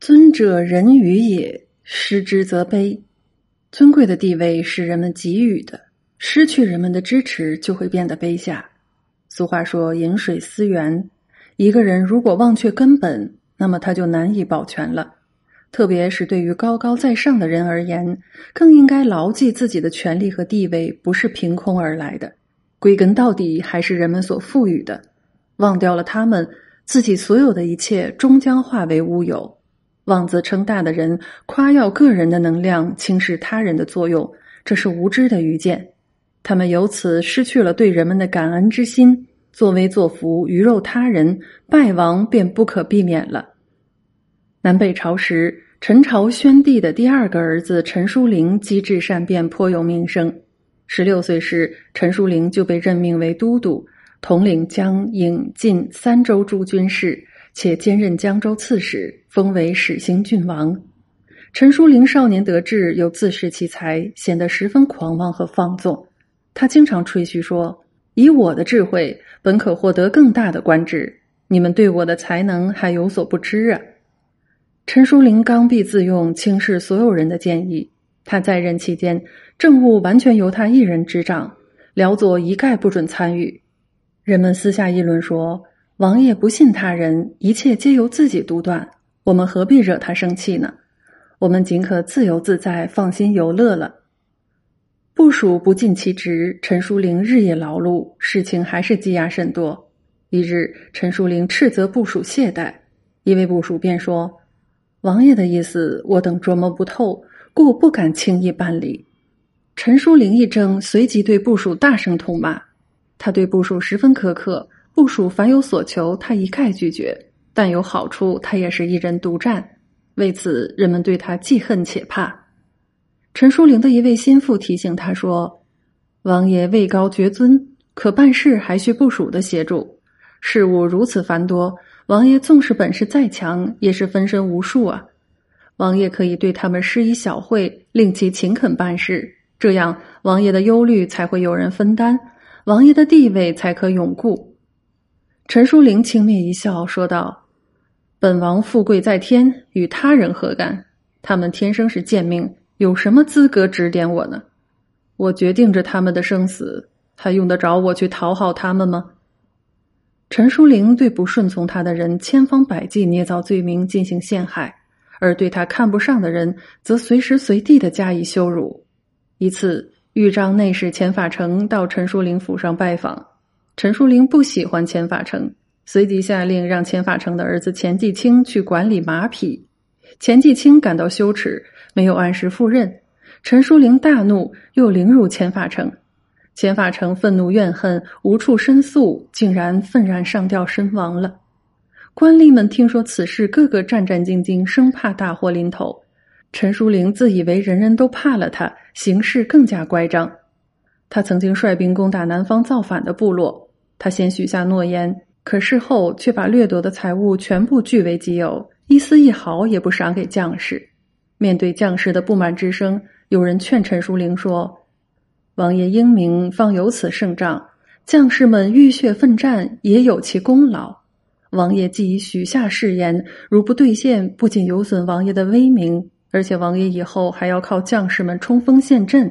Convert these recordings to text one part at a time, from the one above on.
尊者人与也，失之则卑。尊贵的地位是人们给予的，失去人们的支持，就会变得卑下。俗话说：“饮水思源。”一个人如果忘却根本，那么他就难以保全了。特别是对于高高在上的人而言，更应该牢记自己的权利和地位不是凭空而来的，归根到底还是人们所赋予的。忘掉了他们，自己所有的一切终将化为乌有。妄自称大的人夸耀个人的能量，轻视他人的作用，这是无知的愚见。他们由此失去了对人们的感恩之心，作威作福，鱼肉他人，败亡便不可避免了。南北朝时，陈朝宣帝的第二个儿子陈叔陵机智善变，颇有名声。十六岁时，陈叔陵就被任命为都督。统领江、颍、晋三州诸军事，且兼任江州刺史，封为始兴郡王。陈叔陵少年得志，又自恃其才，显得十分狂妄和放纵。他经常吹嘘说：“以我的智慧，本可获得更大的官职。你们对我的才能还有所不知啊！”陈叔陵刚愎自用，轻视所有人的建议。他在任期间，政务完全由他一人执掌，辽左一概不准参与。人们私下议论说：“王爷不信他人，一切皆由自己独断。我们何必惹他生气呢？我们仅可自由自在、放心游乐了。”部署不尽其职，陈叔陵日夜劳碌，事情还是积压甚多。一日，陈叔陵斥责部署懈怠，一位部署便说：“王爷的意思，我等琢磨不透，故不敢轻易办理。”陈叔陵一怔，随即对部署大声痛骂。他对部署十分苛刻，部署凡有所求，他一概拒绝；但有好处，他也是一人独占。为此，人们对他既恨且怕。陈叔陵的一位心腹提醒他说：“王爷位高绝尊，可办事还需部署的协助。事务如此繁多，王爷纵使本事再强，也是分身无术啊。王爷可以对他们施以小惠，令其勤恳办事，这样王爷的忧虑才会有人分担。”王爷的地位才可永固。陈淑玲轻蔑一笑，说道：“本王富贵在天，与他人何干？他们天生是贱命，有什么资格指点我呢？我决定着他们的生死，还用得着我去讨好他们吗？”陈淑玲对不顺从他的人，千方百计捏造罪名进行陷害；而对他看不上的人，则随时随地的加以羞辱。一次。豫章内侍钱法成到陈淑玲府上拜访，陈叔陵不喜欢钱法成，随即下令让钱法成的儿子钱继清去管理马匹。钱继清感到羞耻，没有按时赴任。陈叔陵大怒，又凌辱钱法成。钱法成愤怒怨恨，无处申诉，竟然愤然上吊身亡了。官吏们听说此事，个个战战兢兢，生怕大祸临头。陈叔陵自以为人人都怕了他，行事更加乖张。他曾经率兵攻打南方造反的部落，他先许下诺言，可事后却把掠夺的财物全部据为己有，一丝一毫也不赏给将士。面对将士的不满之声，有人劝陈叔陵说：“王爷英明，方有此胜仗；将士们浴血奋战，也有其功劳。王爷既已许下誓言，如不兑现，不仅有损王爷的威名。”而且王爷以后还要靠将士们冲锋陷阵，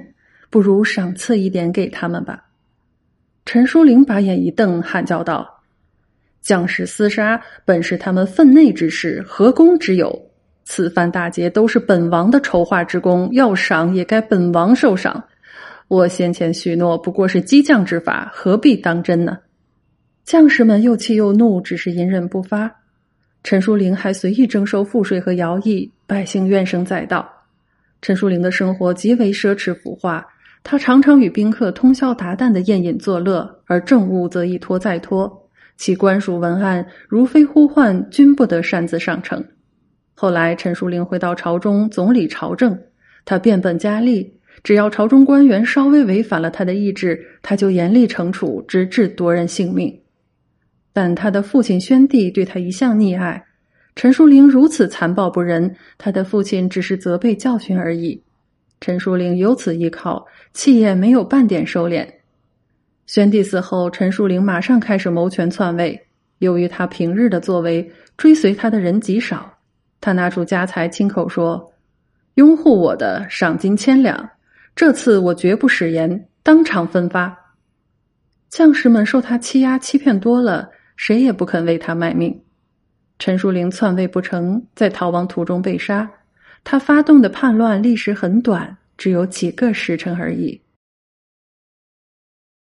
不如赏赐一点给他们吧。陈淑玲把眼一瞪，喊叫道：“将士厮杀本是他们分内之事，何功之有？此番大捷都是本王的筹划之功，要赏也该本王受赏。我先前许诺不过是激将之法，何必当真呢？”将士们又气又怒，只是隐忍不发。陈淑玲还随意征收赋税和徭役，百姓怨声载道。陈淑玲的生活极为奢侈浮化，他常常与宾客通宵达旦的宴饮作乐，而政务则一拖再拖，其官署文案如非呼唤，均不得擅自上呈。后来，陈叔陵回到朝中总理朝政，他变本加厉，只要朝中官员稍微违反了他的意志，他就严厉惩处，直至夺人性命。但他的父亲宣帝对他一向溺爱，陈叔陵如此残暴不仁，他的父亲只是责备教训而已。陈叔陵由此依靠，气焰没有半点收敛。宣帝死后，陈叔陵马上开始谋权篡位。由于他平日的作为，追随他的人极少，他拿出家财，亲口说：“拥护我的，赏金千两。这次我绝不食言，当场分发。”将士们受他欺压欺骗多了，谁也不肯为他卖命。陈树龄篡位不成，在逃亡途中被杀。他发动的叛乱历时很短，只有几个时辰而已。